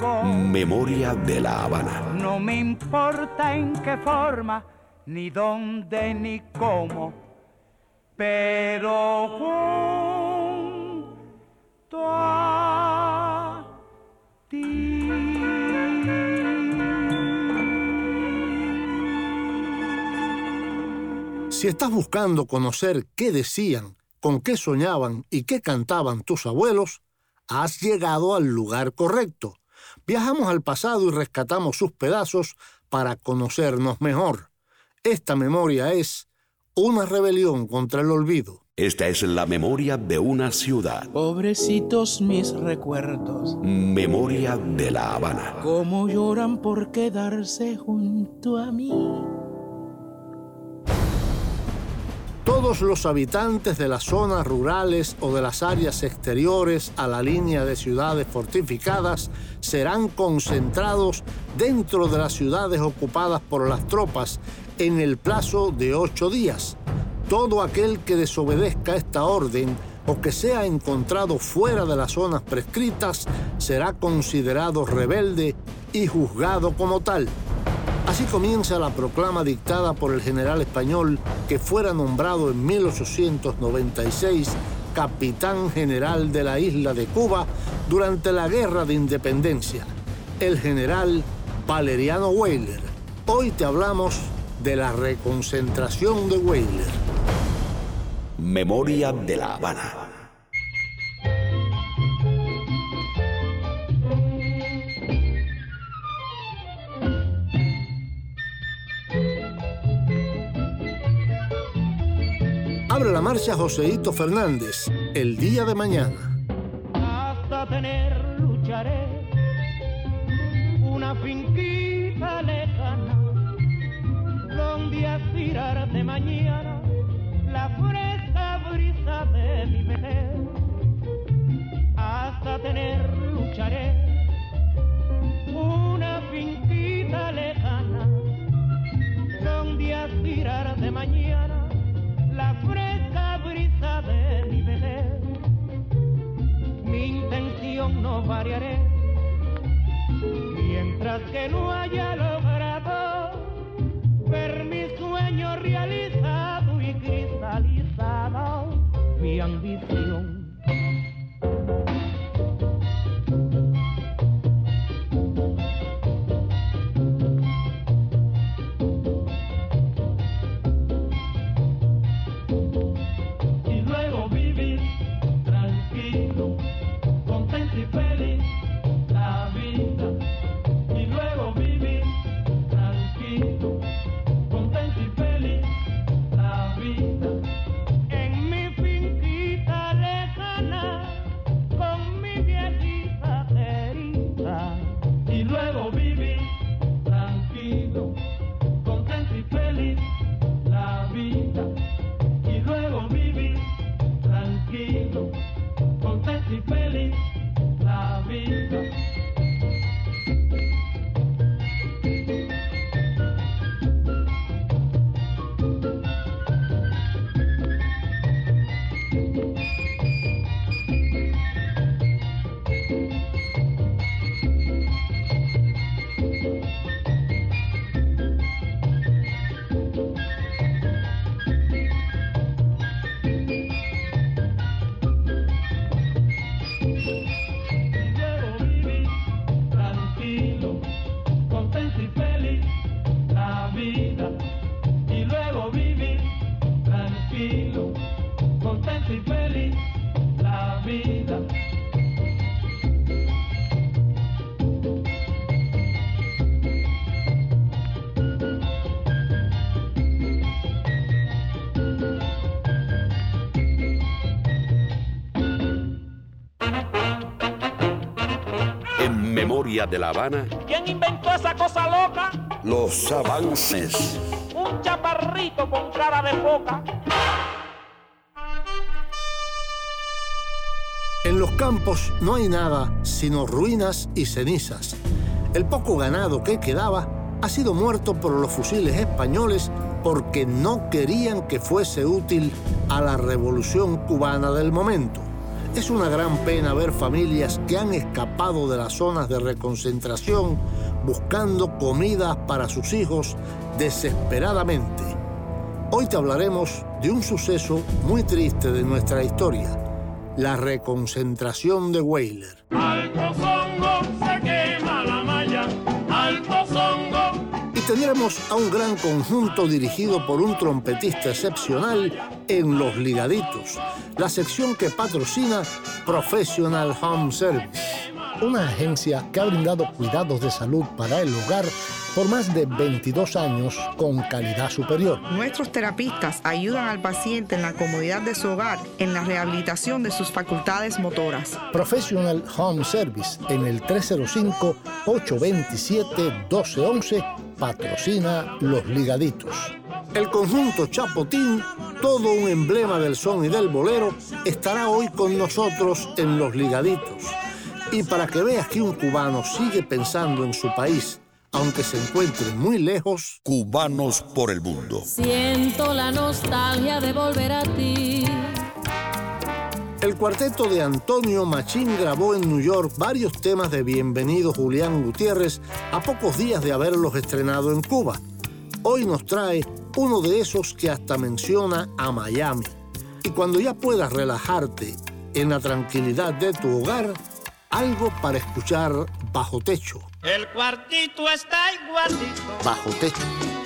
Memoria de la Habana. No me importa en qué forma, ni dónde, ni cómo, pero junto a ti. Si estás buscando conocer qué decían, con qué soñaban y qué cantaban tus abuelos, has llegado al lugar correcto. Viajamos al pasado y rescatamos sus pedazos para conocernos mejor. Esta memoria es una rebelión contra el olvido. Esta es la memoria de una ciudad. Pobrecitos mis recuerdos, Memoria de la Habana. cómo lloran por quedarse junto a mí. Todos los habitantes de las zonas rurales o de las áreas exteriores a la línea de ciudades fortificadas serán concentrados dentro de las ciudades ocupadas por las tropas en el plazo de ocho días. Todo aquel que desobedezca esta orden o que sea encontrado fuera de las zonas prescritas será considerado rebelde y juzgado como tal. Así comienza la proclama dictada por el general español que fuera nombrado en 1896 capitán general de la isla de Cuba durante la Guerra de Independencia, el general Valeriano Weyler. Hoy te hablamos de la reconcentración de Weyler. Memoria de la Habana. Marcha Joseito Fernández, el día de mañana. hasta tener lucharé una finquita lejana donde aspirar de mañana la fresca brisa de mi vejez hasta tener lucharé una finquita lejana donde aspirar de mañana la fresca brisa de mi vejez mi intención no variaré mientras que no haya logrado ver mi sueño realizado y cristalizado mi ambición. De La Habana. ¿Quién inventó esa cosa loca? Los avances. Un chaparrito con cara de foca. En los campos no hay nada sino ruinas y cenizas. El poco ganado que quedaba ha sido muerto por los fusiles españoles porque no querían que fuese útil a la revolución cubana del momento. Es una gran pena ver familias que han escapado de las zonas de reconcentración buscando comidas para sus hijos desesperadamente. Hoy te hablaremos de un suceso muy triste de nuestra historia, la reconcentración de Weyler. Y tendremos a un gran conjunto dirigido por un trompetista excepcional en Los Ligaditos, la sección que patrocina Professional Home Service, una agencia que ha brindado cuidados de salud para el hogar por más de 22 años con calidad superior. Nuestros terapistas ayudan al paciente en la comodidad de su hogar, en la rehabilitación de sus facultades motoras. Professional Home Service en el 305-827-1211 patrocina Los Ligaditos. El conjunto Chapotín, todo un emblema del son y del bolero, estará hoy con nosotros en Los Ligaditos. Y para que veas que un cubano sigue pensando en su país, aunque se encuentre muy lejos, Cubanos por el mundo. Siento la nostalgia de volver a ti. El cuarteto de Antonio Machín grabó en New York varios temas de Bienvenido Julián Gutiérrez a pocos días de haberlos estrenado en Cuba. Hoy nos trae uno de esos que hasta menciona a Miami. Y cuando ya puedas relajarte en la tranquilidad de tu hogar, algo para escuchar bajo techo. El cuartito está igualito Bajo techo,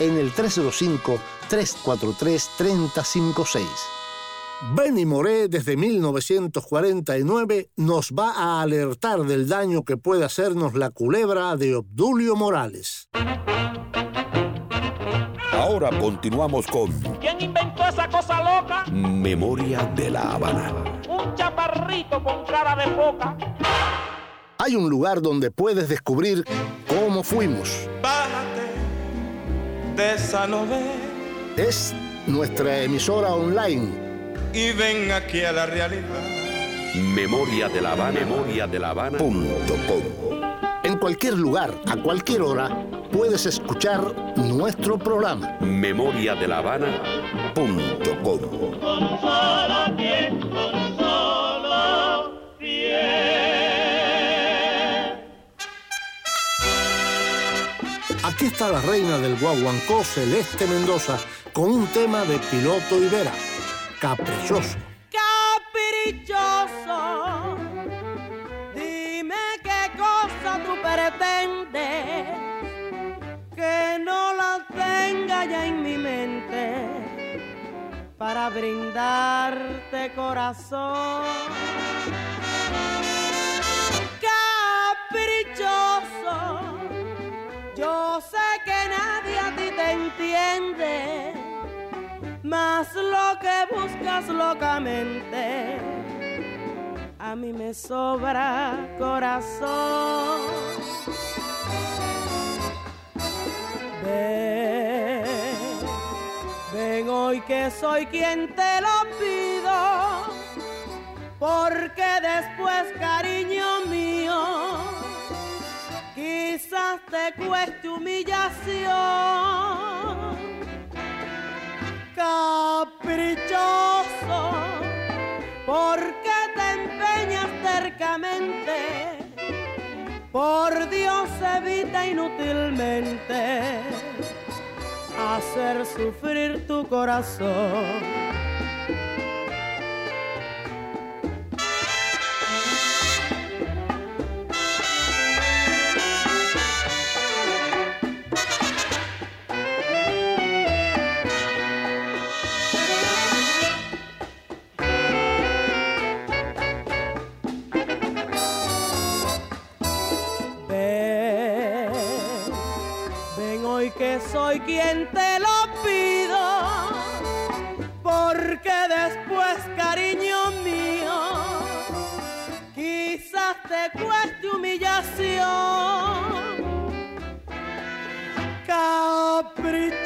en el 305-343-3056. Benny Moré desde 1949 nos va a alertar del daño que puede hacernos la culebra de Obdulio Morales. Ahora continuamos con ¿Quién inventó esa cosa loca? Memoria de La Habana. Un chaparrito con cara de foca. Hay un lugar donde puedes descubrir cómo fuimos. Bájate novela Es nuestra emisora online y ven aquí a la realidad. Memoria de La Habana. Memoria de La Habana. Punto com. En cualquier lugar, a cualquier hora, puedes escuchar nuestro programa. Memoria de La Habana. Punto com. Aquí está la reina del guaguancó, Celeste Mendoza, con un tema de piloto y vera, caprichoso. caprichoso. Dime qué cosa tú pretendes que no la tenga ya en mi mente para brindarte corazón. Yo sé que nadie a ti te entiende más lo que buscas locamente. A mí me sobra corazón. Ven, ven hoy que soy quien te lo pido, porque después, cariño mío, quizás te cueste humillación caprichoso, porque te empeñas tercamente. Por Dios evita inútilmente hacer sufrir tu corazón. Soy quien te lo pido, porque después, cariño mío, quizás te cueste humillación. Caprichoso,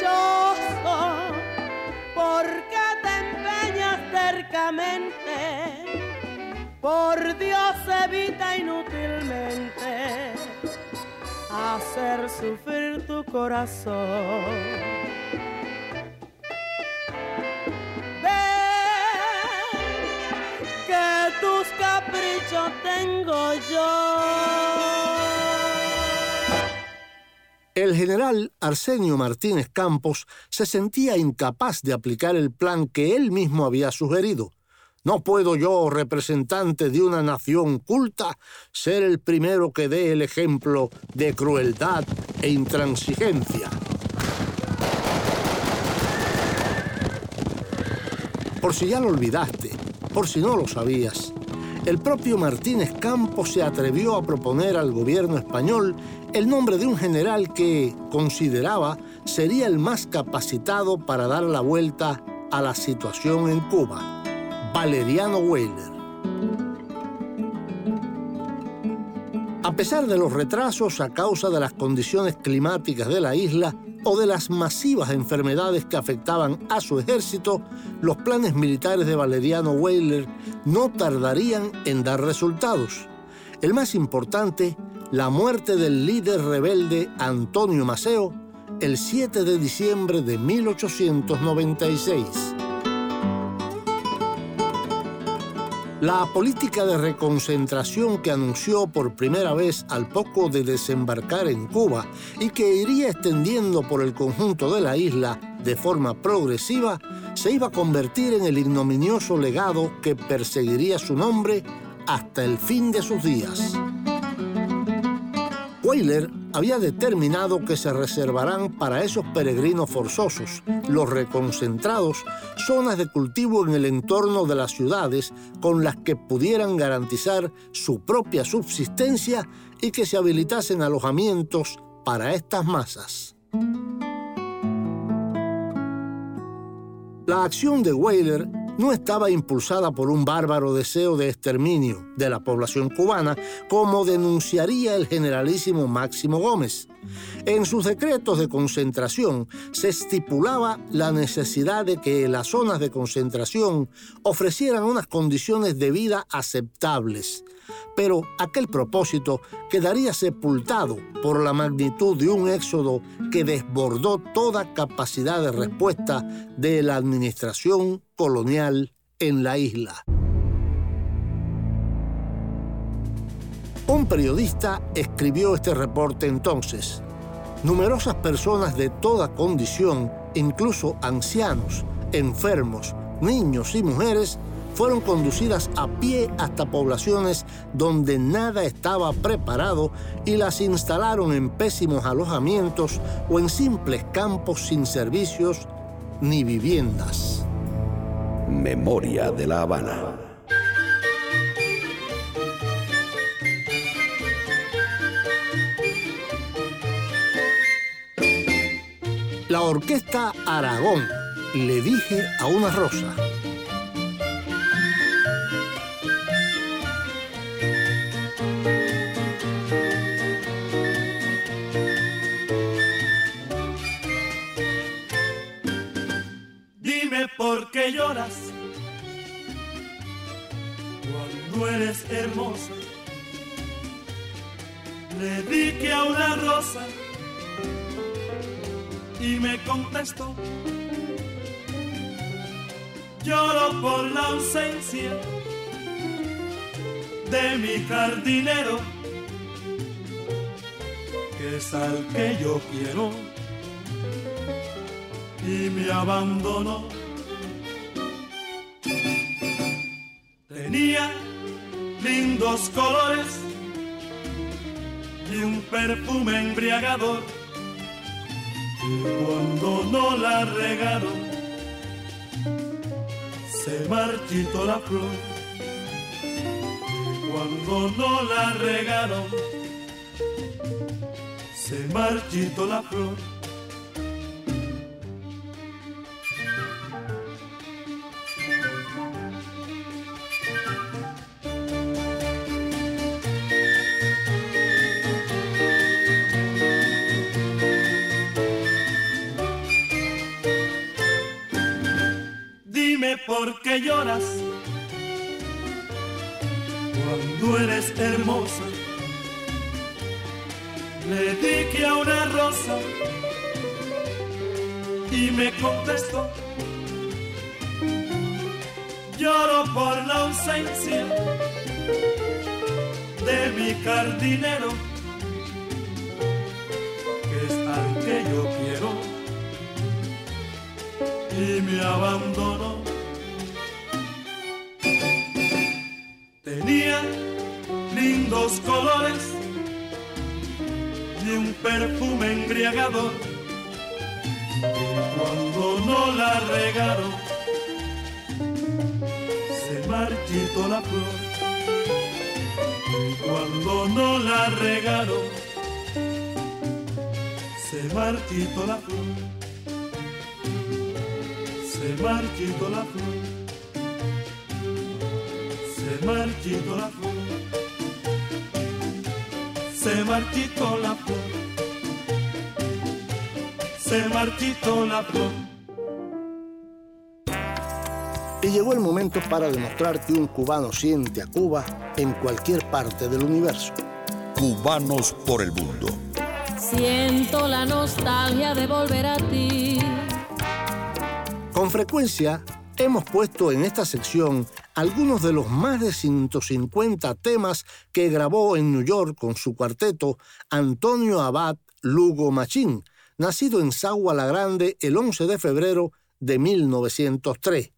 porque te empeñas cercamente, por Dios evita inútilmente hacer sufrir tu corazón. Ven, que tus caprichos tengo yo. El general Arsenio Martínez Campos se sentía incapaz de aplicar el plan que él mismo había sugerido. No puedo yo, representante de una nación culta, ser el primero que dé el ejemplo de crueldad e intransigencia. Por si ya lo olvidaste, por si no lo sabías, el propio Martínez Campos se atrevió a proponer al gobierno español el nombre de un general que consideraba sería el más capacitado para dar la vuelta a la situación en Cuba. Valeriano Weyler. A pesar de los retrasos a causa de las condiciones climáticas de la isla o de las masivas enfermedades que afectaban a su ejército, los planes militares de Valeriano Weyler no tardarían en dar resultados. El más importante, la muerte del líder rebelde Antonio Maceo el 7 de diciembre de 1896. La política de reconcentración que anunció por primera vez al poco de desembarcar en Cuba y que iría extendiendo por el conjunto de la isla de forma progresiva, se iba a convertir en el ignominioso legado que perseguiría su nombre hasta el fin de sus días. Había determinado que se reservarán para esos peregrinos forzosos, los reconcentrados, zonas de cultivo en el entorno de las ciudades con las que pudieran garantizar su propia subsistencia y que se habilitasen alojamientos para estas masas. La acción de Weyler no estaba impulsada por un bárbaro deseo de exterminio de la población cubana, como denunciaría el generalísimo Máximo Gómez. En sus decretos de concentración se estipulaba la necesidad de que las zonas de concentración ofrecieran unas condiciones de vida aceptables, pero aquel propósito quedaría sepultado por la magnitud de un éxodo que desbordó toda capacidad de respuesta de la administración colonial en la isla. Un periodista escribió este reporte entonces. Numerosas personas de toda condición, incluso ancianos, enfermos, niños y mujeres, fueron conducidas a pie hasta poblaciones donde nada estaba preparado y las instalaron en pésimos alojamientos o en simples campos sin servicios ni viviendas. Memoria de la Habana. La orquesta Aragón, le dije a una rosa. Y me contestó. Lloro por la ausencia de mi jardinero, que es al que yo quiero y me abandonó. Tenía lindos colores perfume embriagador. Y cuando no la regaron, se marchitó la flor. Y cuando no la regaron, se marchitó la flor. Le dije a una rosa y me contestó, lloro por la ausencia de mi jardinero, que es al que yo quiero, y me abandonó. Tenía lindos colores un perfume embriagador. Cuando no la regaron, se marchitó la flor. Cuando no la regaron, se marchitó la flor. Se marchitó la flor. Se marchitó la flor se marchitó la flor, se marchitó la flor. Y llegó el momento para demostrar que un cubano siente a Cuba en cualquier parte del universo. Cubanos por el mundo. Siento la nostalgia de volver a ti. Con frecuencia hemos puesto en esta sección algunos de los más de 150 temas que grabó en New York con su cuarteto Antonio Abad Lugo Machín, nacido en Sagua la Grande el 11 de febrero de 1903.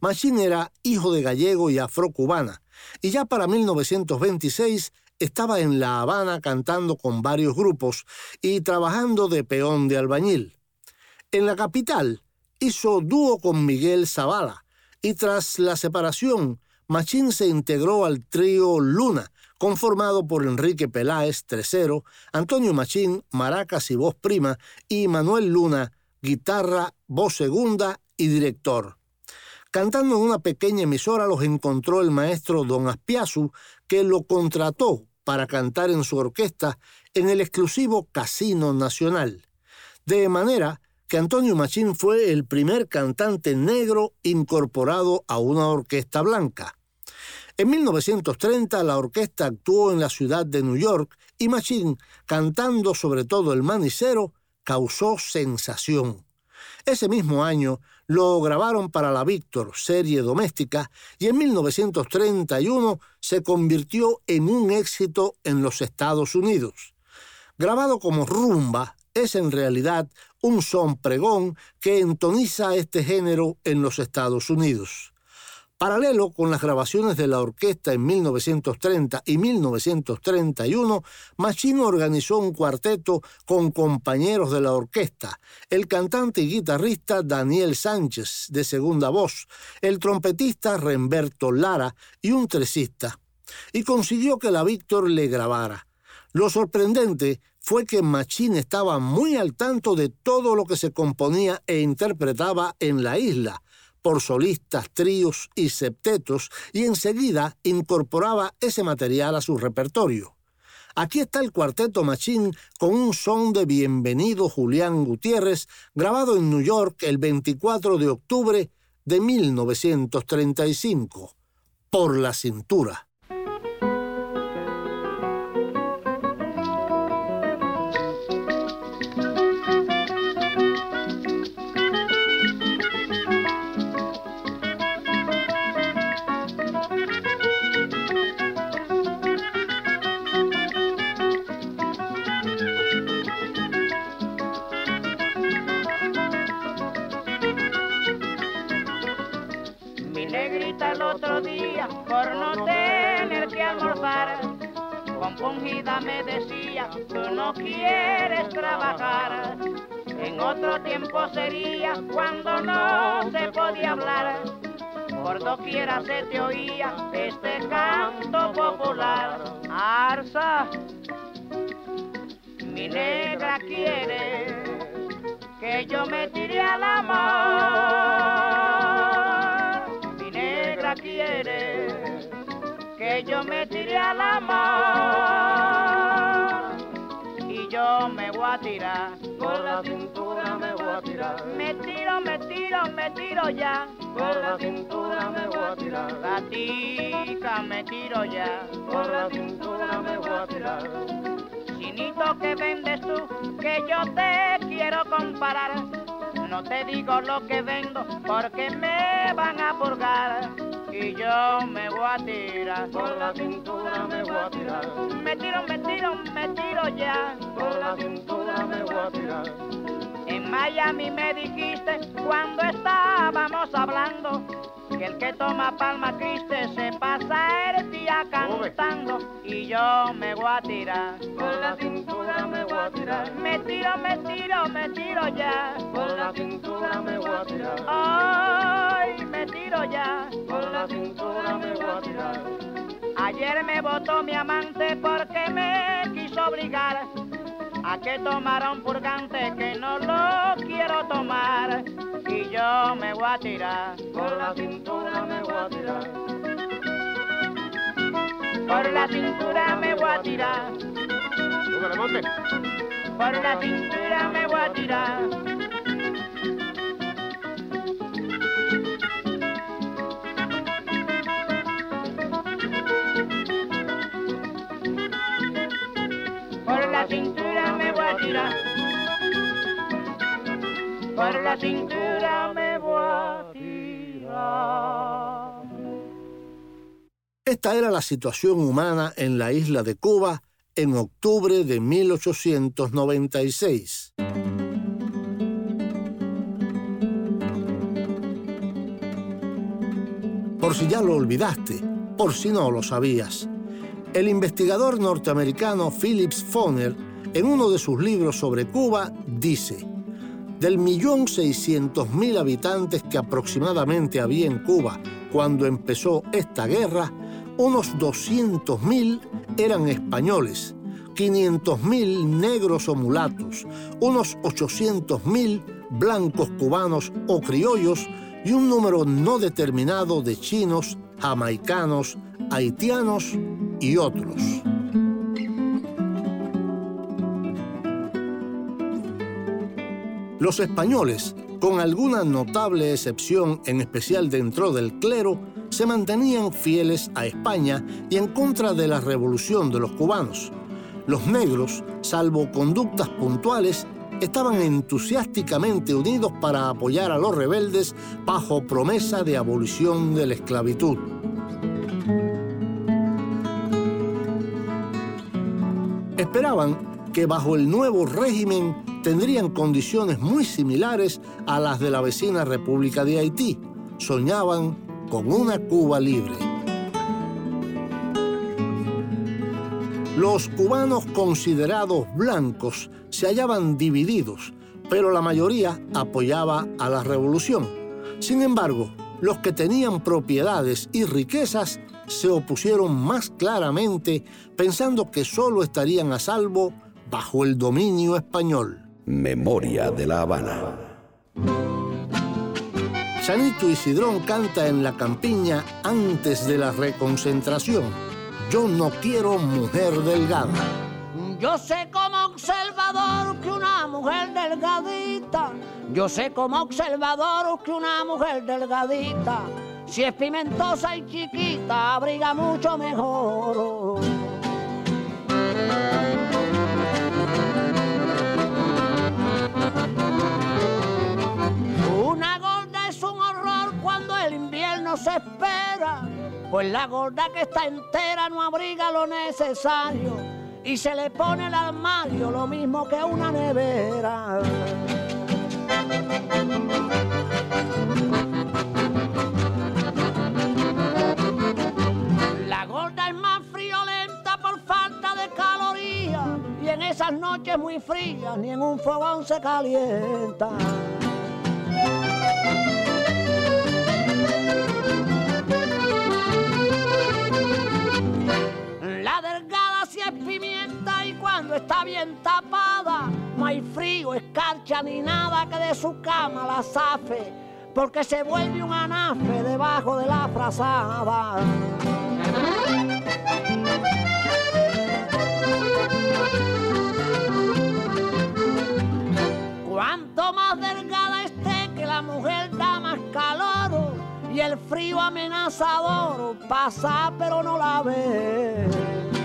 Machín era hijo de gallego y afrocubana, y ya para 1926 estaba en La Habana cantando con varios grupos y trabajando de peón de albañil. En la capital hizo dúo con Miguel Zavala, y tras la separación, Machín se integró al trío Luna, conformado por Enrique Peláez, tercero, Antonio Machín, maracas y voz prima, y Manuel Luna, guitarra, voz segunda y director. Cantando en una pequeña emisora los encontró el maestro Don Aspiazu, que lo contrató para cantar en su orquesta en el exclusivo Casino Nacional. De manera que Antonio Machín fue el primer cantante negro incorporado a una orquesta blanca. En 1930 la orquesta actuó en la ciudad de New York y Machín, cantando sobre todo el manicero, causó sensación. Ese mismo año lo grabaron para la Víctor, serie doméstica, y en 1931 se convirtió en un éxito en los Estados Unidos. Grabado como rumba, es en realidad un son pregón que entoniza este género en los Estados Unidos. Paralelo con las grabaciones de la orquesta en 1930 y 1931, Machino organizó un cuarteto con compañeros de la orquesta, el cantante y guitarrista Daniel Sánchez, de segunda voz, el trompetista Remberto Lara y un tresista, y consiguió que la Víctor le grabara. Lo sorprendente fue que Machín estaba muy al tanto de todo lo que se componía e interpretaba en la isla, por solistas, tríos y septetos, y enseguida incorporaba ese material a su repertorio. Aquí está el cuarteto Machín con un son de Bienvenido Julián Gutiérrez, grabado en New York el 24 de octubre de 1935. Por la cintura. Me decía, tú no quieres trabajar. En otro tiempo sería cuando no se podía hablar. Por doquiera se te oía este canto popular. Arza. Mi Mi negra quiere que yo me tire al amor. Que yo me tire al amor. Y yo me voy a tirar, por la cintura me voy a tirar. Me tiro, me tiro, me tiro ya. Por la cintura me voy a tirar. La tica me tiro ya. Por la cintura me voy a tirar. Chinito que vendes tú, que yo te quiero comparar. No te digo lo que vendo porque me van a purgar y yo me voy a tirar. Por la cintura me voy a tirar. Me tiro, me tiro, me tiro ya. Por la cintura me voy a tirar. En Miami me dijiste cuando estábamos hablando que el que toma palma triste se pasa el día cantando y yo me voy a tirar. Por la cintura me voy a tirar. Me tiro, me tiro, me tiro ya. Por la cintura me voy a tirar. Ay, me tiro ya. Por la cintura me voy a tirar. Ayer me votó mi amante porque me quiso obligar a que tomara un purgante que no lo quiero tomar y yo me voy a tirar. Por la cintura me voy a tirar. Por la cintura me voy a tirar. Por la cintura me voy a tirar. Por la cintura me voy a tirar. Esta era la situación humana en la isla de Cuba en octubre de 1896. Por si ya lo olvidaste, por si no lo sabías, el investigador norteamericano Phillips Foner, en uno de sus libros sobre Cuba, dice, del millón seiscientos mil habitantes que aproximadamente había en Cuba cuando empezó esta guerra, unos 200.000 eran españoles, 500.000 negros o mulatos, unos 800.000 blancos cubanos o criollos y un número no determinado de chinos, jamaicanos, haitianos y otros. Los españoles, con alguna notable excepción, en especial dentro del clero, se mantenían fieles a España y en contra de la revolución de los cubanos. Los negros, salvo conductas puntuales, estaban entusiásticamente unidos para apoyar a los rebeldes bajo promesa de abolición de la esclavitud. Esperaban que bajo el nuevo régimen tendrían condiciones muy similares a las de la vecina República de Haití. Soñaban con una Cuba libre. Los cubanos considerados blancos se hallaban divididos, pero la mayoría apoyaba a la revolución. Sin embargo, los que tenían propiedades y riquezas se opusieron más claramente pensando que solo estarían a salvo bajo el dominio español. Memoria de la Habana. Chanito Isidrón canta en la campiña antes de la reconcentración. Yo no quiero mujer delgada. Yo sé como observador que una mujer delgadita, yo sé como observador que una mujer delgadita, si es pimentosa y chiquita, abriga mucho mejor. Pues la gorda que está entera no abriga lo necesario y se le pone el armario lo mismo que una nevera. La gorda es más friolenta por falta de calorías y en esas noches muy frías ni en un fogón se calienta. Cuando está bien tapada, no hay frío, escarcha ni nada que de su cama la zafe, porque se vuelve un anafe debajo de la frazada. Cuanto más delgada esté que la mujer da más calor y el frío amenazador pasa pero no la ve.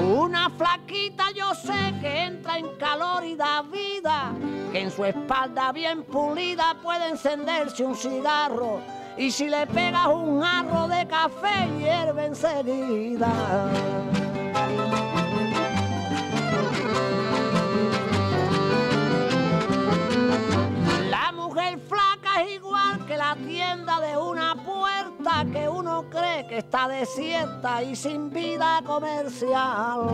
Una flaquita yo sé que entra en calor y da vida, que en su espalda bien pulida puede encenderse un cigarro y si le pegas un jarro de café hierve enseguida. Que está desierta y sin vida comercial.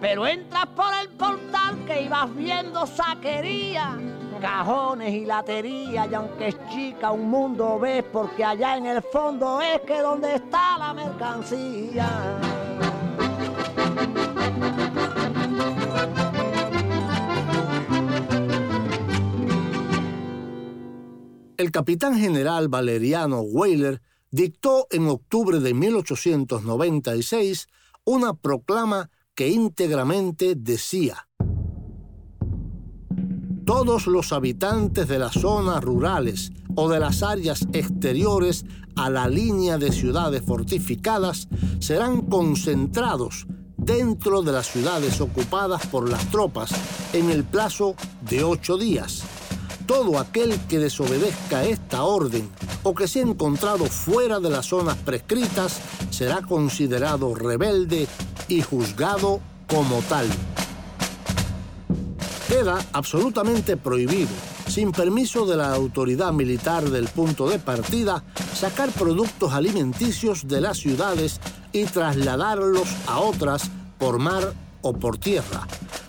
Pero entras por el portal que ibas viendo saquería, cajones y latería, y aunque es chica un mundo ves, porque allá en el fondo es que donde está la mercancía. El capitán general Valeriano Weyler dictó en octubre de 1896 una proclama que íntegramente decía todos los habitantes de las zonas rurales o de las áreas exteriores a la línea de ciudades fortificadas serán concentrados dentro de las ciudades ocupadas por las tropas en el plazo de ocho días. Todo aquel que desobedezca esta orden o que sea encontrado fuera de las zonas prescritas será considerado rebelde y juzgado como tal. Queda absolutamente prohibido, sin permiso de la autoridad militar del punto de partida, sacar productos alimenticios de las ciudades y trasladarlos a otras por mar o por tierra.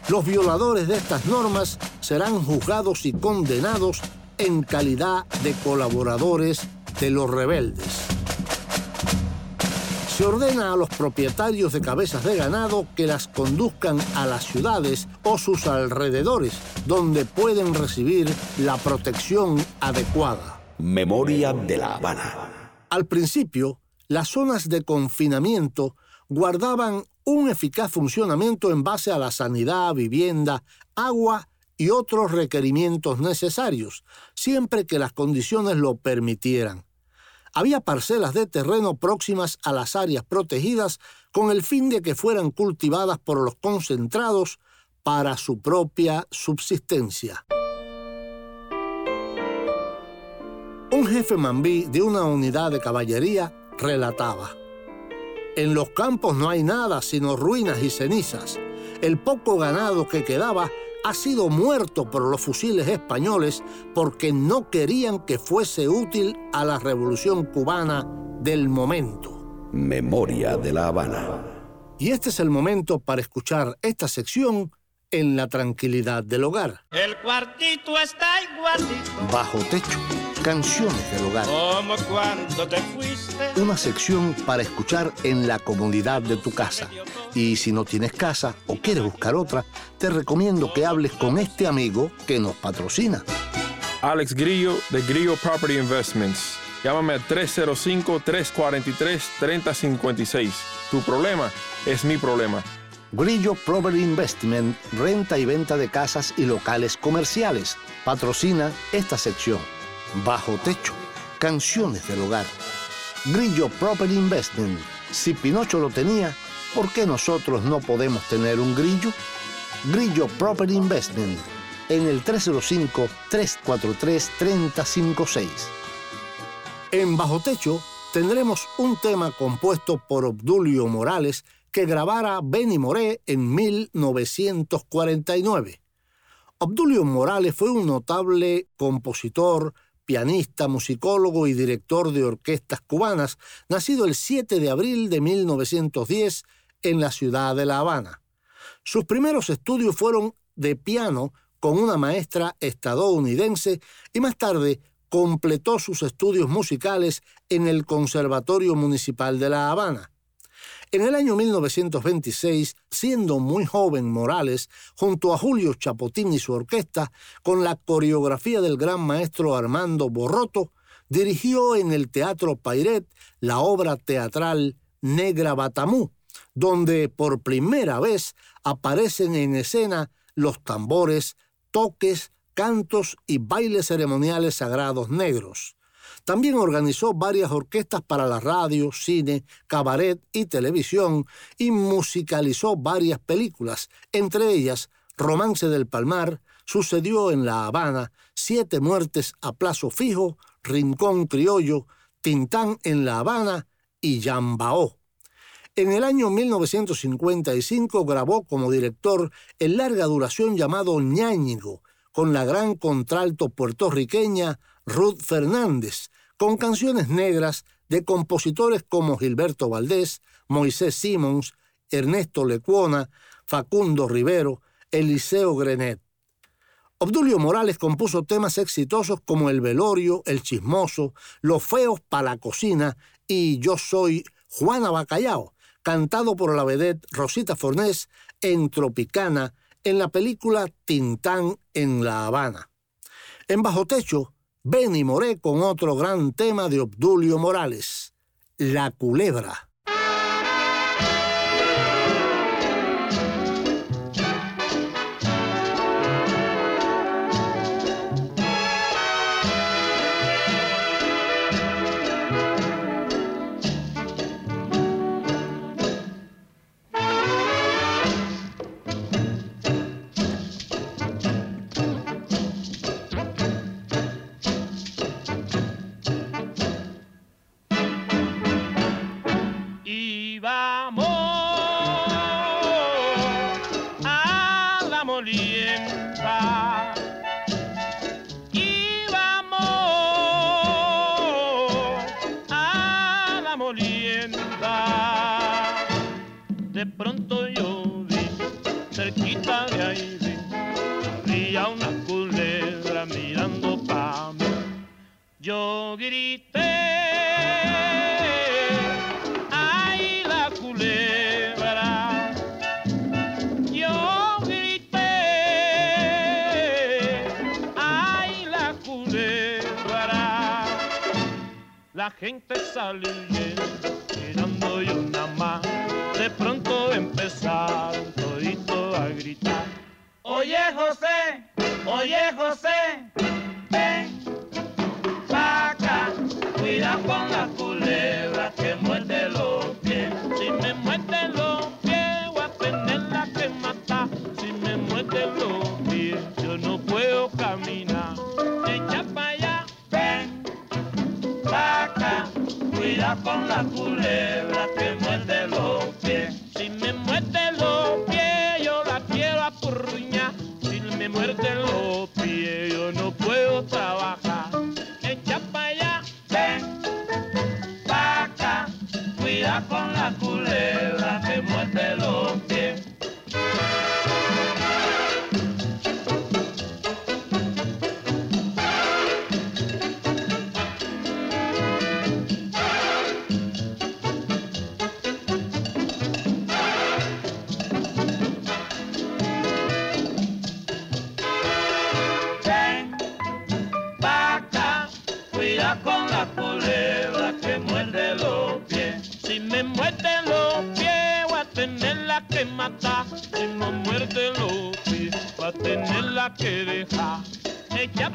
Los violadores de estas normas serán juzgados y condenados en calidad de colaboradores de los rebeldes. Se ordena a los propietarios de cabezas de ganado que las conduzcan a las ciudades o sus alrededores, donde pueden recibir la protección adecuada. Memoria de la Habana. Al principio, las zonas de confinamiento guardaban un eficaz funcionamiento en base a la sanidad, vivienda, agua y otros requerimientos necesarios, siempre que las condiciones lo permitieran. Había parcelas de terreno próximas a las áreas protegidas con el fin de que fueran cultivadas por los concentrados para su propia subsistencia. Un jefe mambí de una unidad de caballería relataba, En los campos no hay nada sino ruinas y cenizas. El poco ganado que quedaba ha sido muerto por los fusiles españoles porque no querían que fuese útil a la revolución cubana del momento. Memoria de la Habana. Y este es el momento para escuchar esta sección en la tranquilidad del hogar. El cuartito está igualito. Bajo techo, canciones del hogar. Como cuando te fuiste. Una sección para escuchar en la comodidad de tu casa. Y si no tienes casa o quieres buscar otra, te recomiendo que hables con este amigo que nos patrocina. Alex Grillo de Grillo Property Investments. Llámame al 305-343-3056. Tu problema es mi problema. Grillo Property Investment, renta y venta de casas y locales comerciales. Patrocina esta sección. Bajo techo, canciones del hogar. Grillo Property Investment. Si Pinocho lo tenía, ¿por qué nosotros no podemos tener un grillo? Grillo Property Investment. En el 305-343-3056. En Bajo Techo tendremos un tema compuesto por Obdulio Morales que grabara Benny Moré en 1949. Obdulio Morales fue un notable compositor, pianista, musicólogo y director de orquestas cubanas, nacido el 7 de abril de 1910 en la ciudad de La Habana. Sus primeros estudios fueron de piano con una maestra estadounidense y más tarde completó sus estudios musicales en el Conservatorio Municipal de La Habana. En el año 1926, siendo muy joven Morales, junto a Julio Chapotín y su orquesta, con la coreografía del gran maestro Armando Borroto, dirigió en el Teatro Pairet la obra teatral Negra Batamú, donde por primera vez aparecen en escena los tambores, toques, cantos y bailes ceremoniales sagrados negros. También organizó varias orquestas para la radio, cine, cabaret y televisión y musicalizó varias películas, entre ellas Romance del Palmar, Sucedió en La Habana, Siete Muertes a Plazo Fijo, Rincón Criollo, Tintán en La Habana y Yambao. En el año 1955 grabó como director el larga duración llamado Ñáñigo, con la gran contralto puertorriqueña Ruth Fernández, con canciones negras de compositores como Gilberto Valdés, Moisés Simons, Ernesto Lecuona, Facundo Rivero, Eliseo Grenet. Obdulio Morales compuso temas exitosos como El Velorio, El Chismoso, Los Feos para la Cocina y Yo Soy Juana Bacallao, cantado por la vedette Rosita Fornés en Tropicana en la película Tintán en La Habana. En Bajo Techo, Benny Moré con otro gran tema de Obdulio Morales, La Culebra. Yo grité, ay la culebra. Yo grité, ay la culebra. La gente salió mirando yo una más. De pronto empezaron todito a gritar. Oye José, oye José con la culebra que muerde los pies. Si me muerde los pies, voy a tenerla que matar. Si me muerde los pies, yo no puedo caminar. Echa para allá, ven, saca, cuida con la culebra que dejar. Echa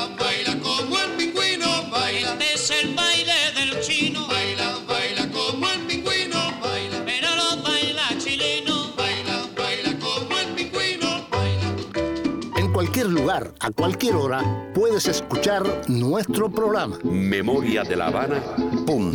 cualquier lugar, a cualquier hora, puedes escuchar nuestro programa. memoriadelavana.com.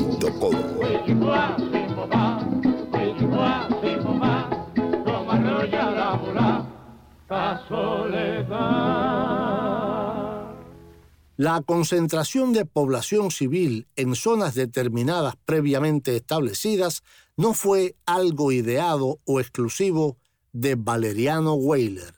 La concentración de población civil en zonas determinadas previamente establecidas no fue algo ideado o exclusivo de Valeriano Weyler.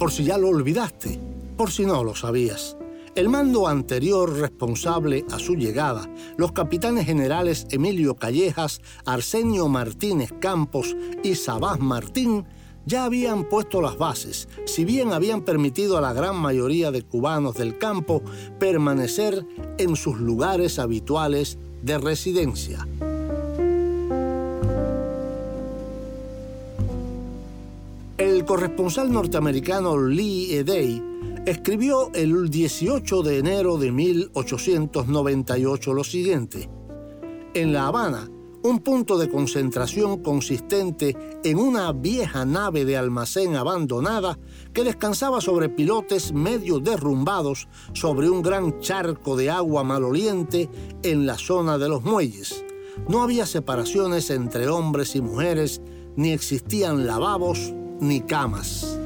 Por si ya lo olvidaste, por si no lo sabías. El mando anterior responsable a su llegada, los capitanes generales Emilio Callejas, Arsenio Martínez Campos y Sabás Martín, ya habían puesto las bases, si bien habían permitido a la gran mayoría de cubanos del campo permanecer en sus lugares habituales de residencia. Corresponsal norteamericano Lee Edey escribió el 18 de enero de 1898 lo siguiente. En La Habana, un punto de concentración consistente en una vieja nave de almacén abandonada que descansaba sobre pilotes medio derrumbados sobre un gran charco de agua maloliente en la zona de los muelles. No había separaciones entre hombres y mujeres, ni existían lavabos ni camas.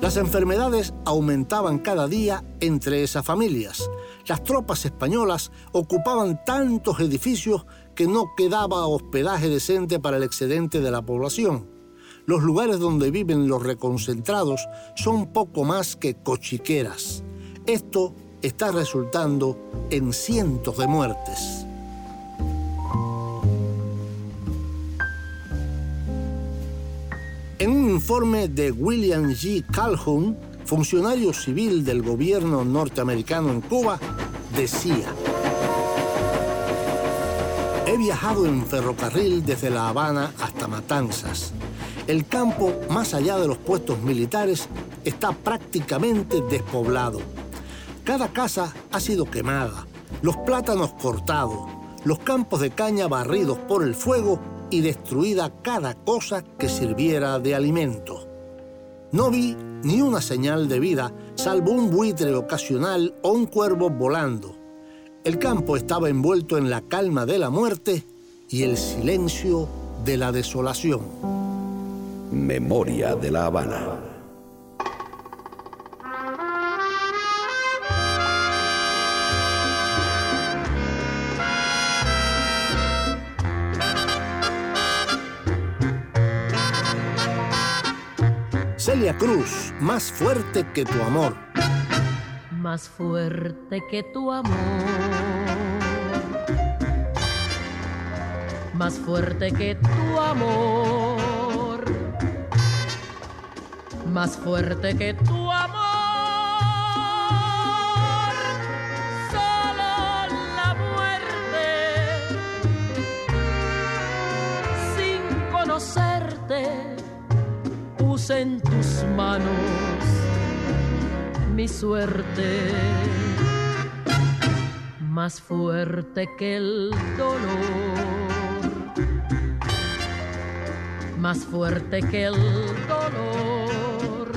Las enfermedades aumentaban cada día entre esas familias. Las tropas españolas ocupaban tantos edificios que no quedaba hospedaje decente para el excedente de la población. Los lugares donde viven los reconcentrados son poco más que cochiqueras. Esto está resultando en cientos de muertes. En un informe de William G. Calhoun, funcionario civil del gobierno norteamericano en Cuba, decía, He viajado en ferrocarril desde La Habana hasta Matanzas. El campo, más allá de los puestos militares, está prácticamente despoblado. Cada casa ha sido quemada, los plátanos cortados, los campos de caña barridos por el fuego y destruida cada cosa que sirviera de alimento. No vi ni una señal de vida, salvo un buitre ocasional o un cuervo volando. El campo estaba envuelto en la calma de la muerte y el silencio de la desolación. Memoria de la Habana. Celia Cruz, más fuerte que tu amor. Más fuerte que tu amor. Más fuerte que tu amor. Más fuerte que tu amor. Solo en tus manos mi suerte. Más fuerte que el dolor. Más fuerte que el dolor.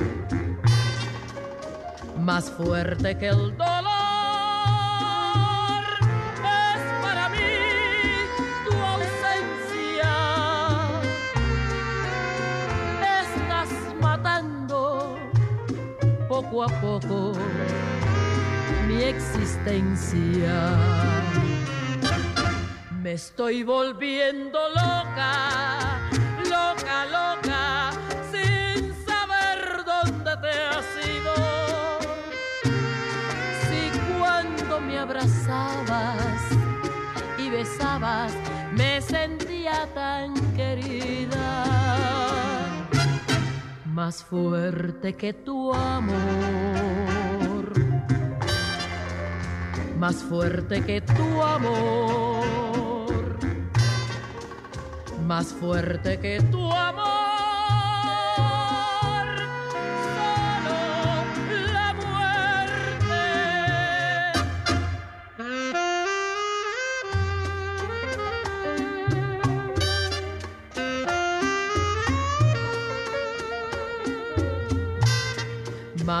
Más fuerte que el dolor. Poco a poco mi existencia. Me estoy volviendo loca, loca, loca, sin saber dónde te has ido. Si cuando me abrazabas y besabas, me sentí más fuerte que tu amor, más fuerte que tu amor, más fuerte que tu amor.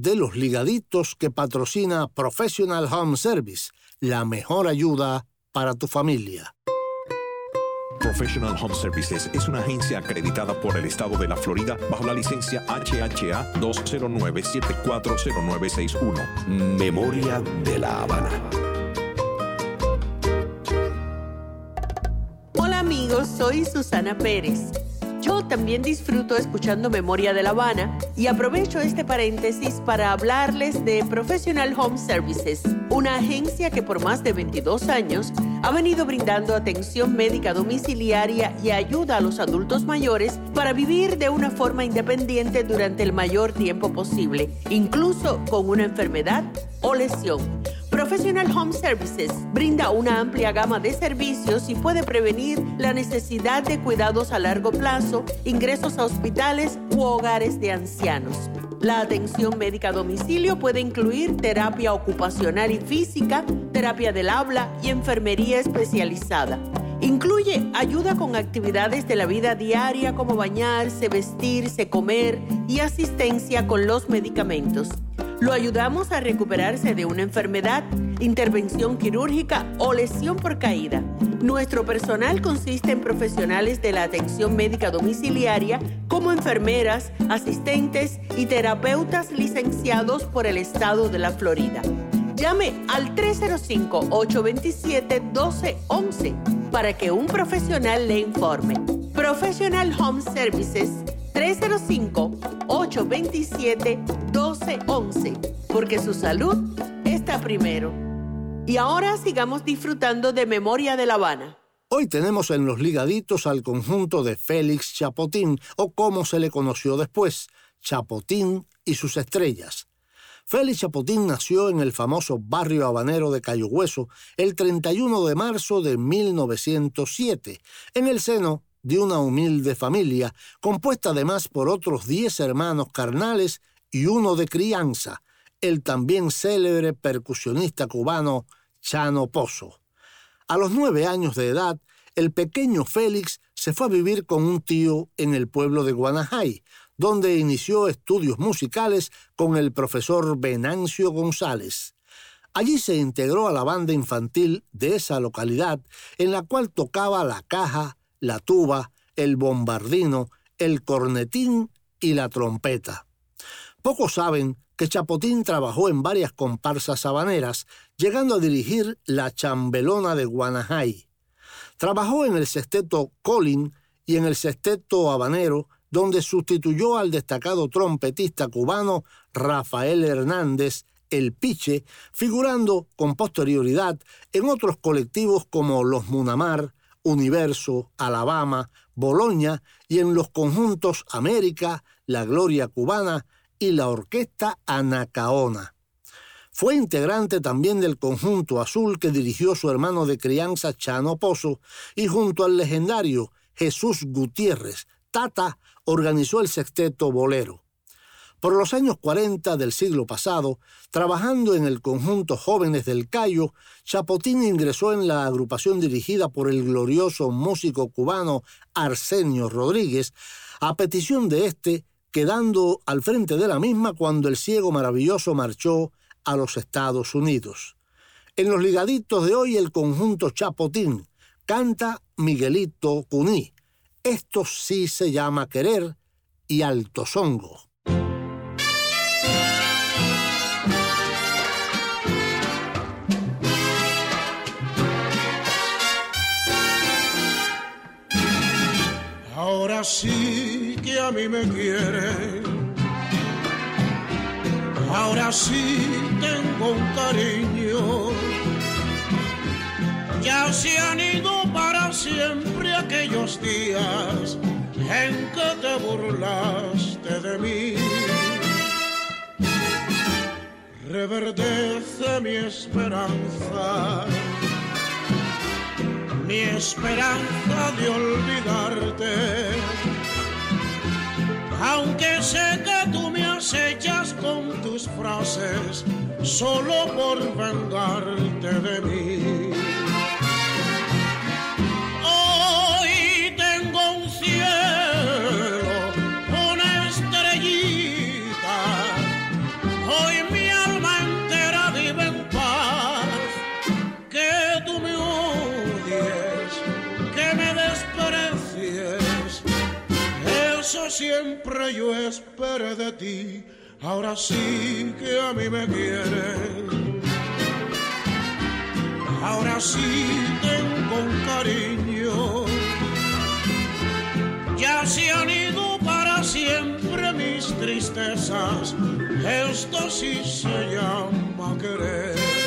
de los ligaditos que patrocina Professional Home Service, la mejor ayuda para tu familia. Professional Home Services es una agencia acreditada por el estado de la Florida bajo la licencia HHA 209-740961. Memoria de la Habana. Hola amigos, soy Susana Pérez. Yo también disfruto escuchando Memoria de La Habana y aprovecho este paréntesis para hablarles de Professional Home Services, una agencia que por más de 22 años ha venido brindando atención médica domiciliaria y ayuda a los adultos mayores para vivir de una forma independiente durante el mayor tiempo posible, incluso con una enfermedad o lesión. Professional Home Services brinda una amplia gama de servicios y puede prevenir la necesidad de cuidados a largo plazo, ingresos a hospitales u hogares de ancianos. La atención médica a domicilio puede incluir terapia ocupacional y física, terapia del habla y enfermería especializada. Incluye ayuda con actividades de la vida diaria como bañarse, vestirse, comer y asistencia con los medicamentos. Lo ayudamos a recuperarse de una enfermedad, intervención quirúrgica o lesión por caída. Nuestro personal consiste en profesionales de la atención médica domiciliaria como enfermeras, asistentes y terapeutas licenciados por el estado de la Florida. Llame al 305-827-1211 para que un profesional le informe. Professional Home Services 305-827-1211, porque su salud está primero. Y ahora sigamos disfrutando de Memoria de La Habana. Hoy tenemos en los ligaditos al conjunto de Félix Chapotín, o como se le conoció después, Chapotín y sus estrellas. Félix Chapotín nació en el famoso barrio habanero de Cayo Hueso el 31 de marzo de 1907, en el seno de una humilde familia, compuesta además por otros diez hermanos carnales y uno de crianza, el también célebre percusionista cubano Chano Pozo. A los nueve años de edad, el pequeño Félix se fue a vivir con un tío en el pueblo de Guanajay, donde inició estudios musicales con el profesor Venancio González. Allí se integró a la banda infantil de esa localidad, en la cual tocaba la caja, la tuba, el bombardino, el cornetín y la trompeta. Pocos saben que Chapotín trabajó en varias comparsas habaneras, llegando a dirigir la Chambelona de Guanajay. Trabajó en el sexteto Colin y en el sexteto habanero, donde sustituyó al destacado trompetista cubano Rafael Hernández, el Piche, figurando con posterioridad en otros colectivos como Los Munamar, Universo, Alabama, Boloña y en los conjuntos América, La Gloria Cubana y la Orquesta Anacaona. Fue integrante también del conjunto azul que dirigió su hermano de crianza Chano Pozo y junto al legendario Jesús Gutiérrez, Tata, organizó el sexteto Bolero. Por los años 40 del siglo pasado, trabajando en el conjunto Jóvenes del Cayo, Chapotín ingresó en la agrupación dirigida por el glorioso músico cubano Arsenio Rodríguez, a petición de este, quedando al frente de la misma cuando el ciego maravilloso marchó a los Estados Unidos. En los ligaditos de hoy el conjunto Chapotín canta Miguelito Cuní. Esto sí se llama querer y alto songo. Sí que a mí me quieren. Ahora sí tengo un cariño. Ya se han ido para siempre aquellos días en que te burlaste de mí. Reverdece mi esperanza, mi esperanza de olvidarte. Aunque sé que tú me acechas con tus frases solo por vengarte de mí. Siempre yo esperé de ti. Ahora sí que a mí me quieren. Ahora sí tengo un cariño. Ya se han ido para siempre mis tristezas. Esto sí se llama querer.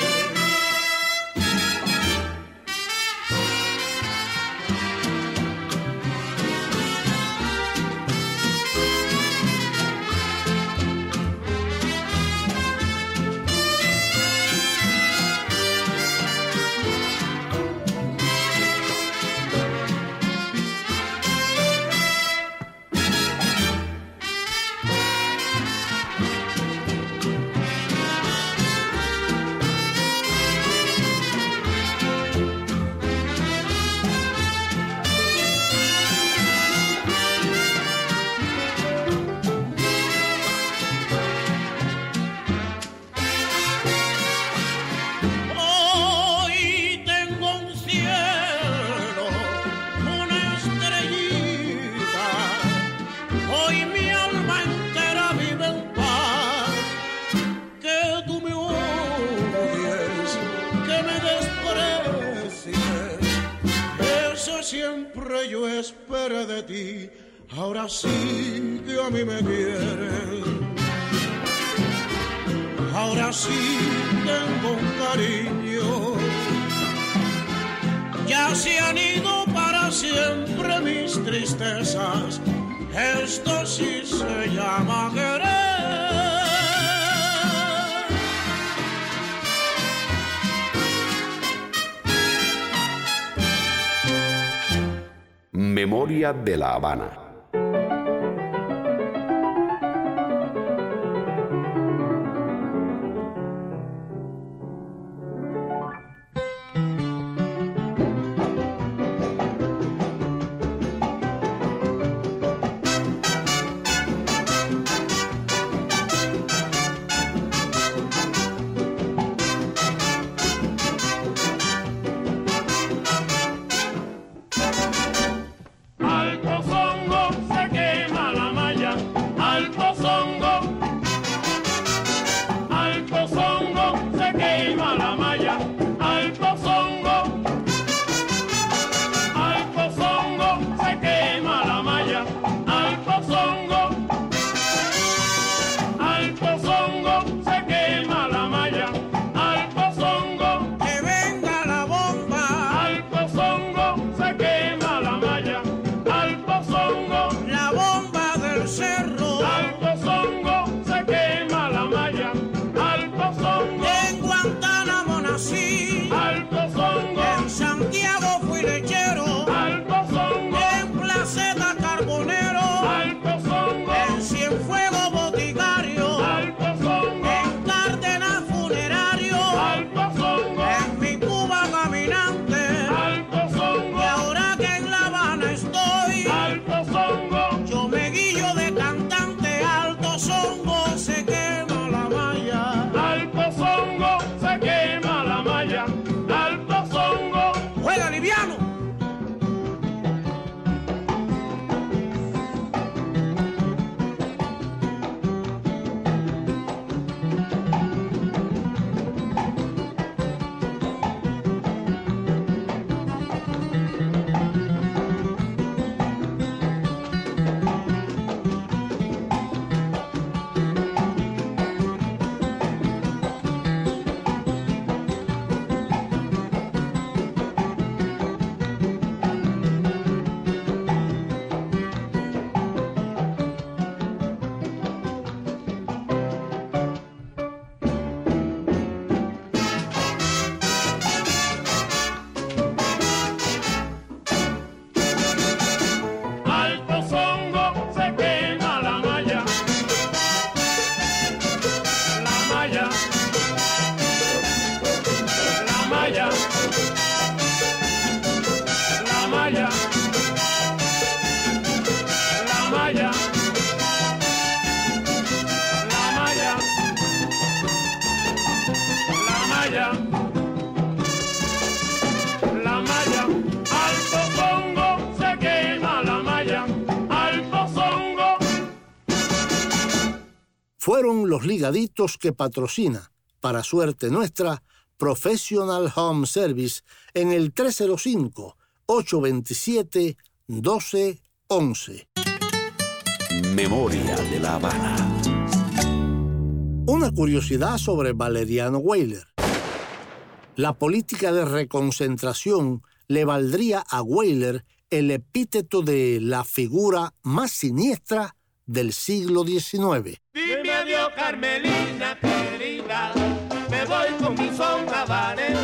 Sí que a mí me quieren. Ahora sí tengo un cariño. Ya se han ido para siempre mis tristezas. Esto sí se llama querer. Memoria de la Habana. Que patrocina, para suerte nuestra, Professional Home Service en el 305-827-1211. Memoria de la Habana. Una curiosidad sobre Valeriano Weyler. La política de reconcentración le valdría a Weyler el epíteto de la figura más siniestra del siglo XIX. Dime adiós, Carmelina querida, me voy con mi son habanero.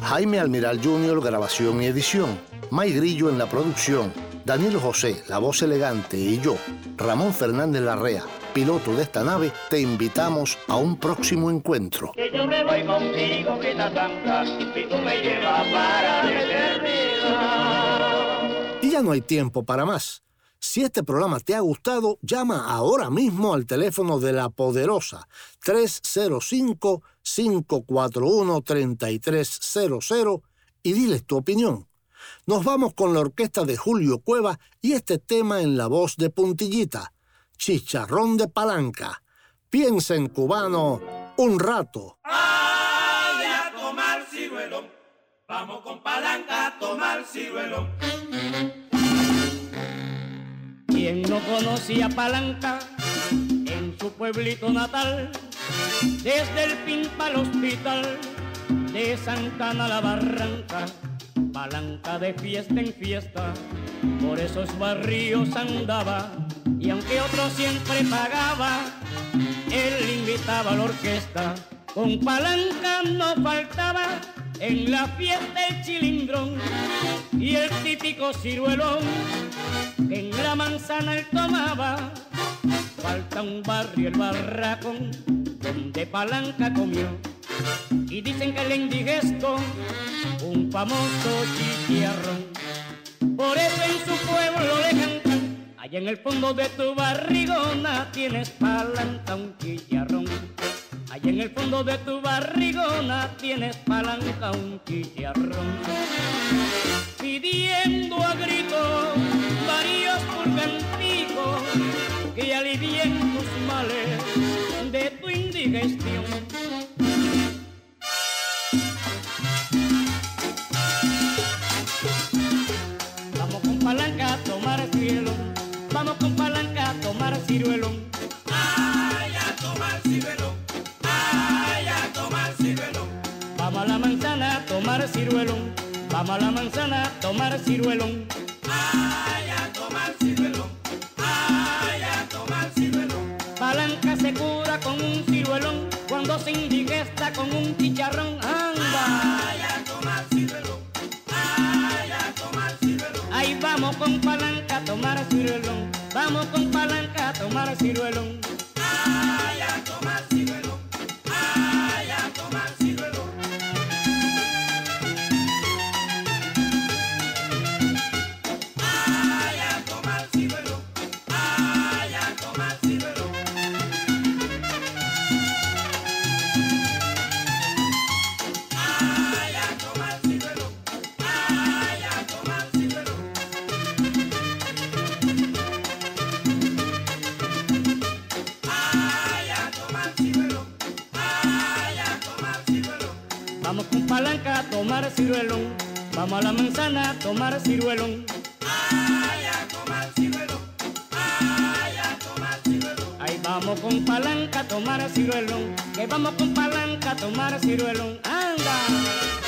Jaime Almiral Jr., grabación y edición. May Grillo en la producción. Daniel José, la voz elegante, y yo, Ramón Fernández Larrea, piloto de esta nave, te invitamos a un próximo encuentro. Que yo me voy contigo, que blanca, y tú me llevas para la eternidad. Y ya no hay tiempo para más. Si este programa te ha gustado, llama ahora mismo al teléfono de la poderosa 305-541-3300 y diles tu opinión. Nos vamos con la orquesta de Julio Cueva y este tema en la voz de Puntillita, Chicharrón de Palanca. Piensa en cubano un rato. Ay, a tomar ciruelo, vamos con palanca a tomar ciruelo. Quien no conocía Palanca en su pueblito natal, desde el Pimpa al hospital, de Santana la Barranca, Palanca de fiesta en fiesta, por esos barrios andaba, y aunque otro siempre pagaba, él invitaba a la orquesta, con Palanca no faltaba en la fiesta el chilindrón y el típico ciruelón en la manzana él tomaba. Falta un barrio, el barracón, donde palanca comió. Y dicen que el indigesto, un famoso chicharrón. Por eso en su pueblo le cantan, allá en el fondo de tu barrigona tienes palanca un chicharrón. Allá en el fondo de tu barrigona tienes palanca un chicharrón. Pidiendo a grito varios purganticos que alivien tus males de tu indigestión. A la manzana a tomar ciruelo. Ay, a tomar ciruelo, ay, a tomar ciruelo. Palanca se cura con un ciruelón, cuando se indigesta con un chicharrón. Anda. Ay, a tomar ciruelo, ay, a tomar ciruelo. Ahí vamos con palanca a tomar ciruelón, vamos con palanca a tomar ciruelón. Ay, a tomar tomar ciruelón. Ay, a tomar ciruelo, ay, a tomar ciruelo. Ahí vamos con palanca a tomar ciruelón, que vamos con palanca a tomar ciruelón. Anda.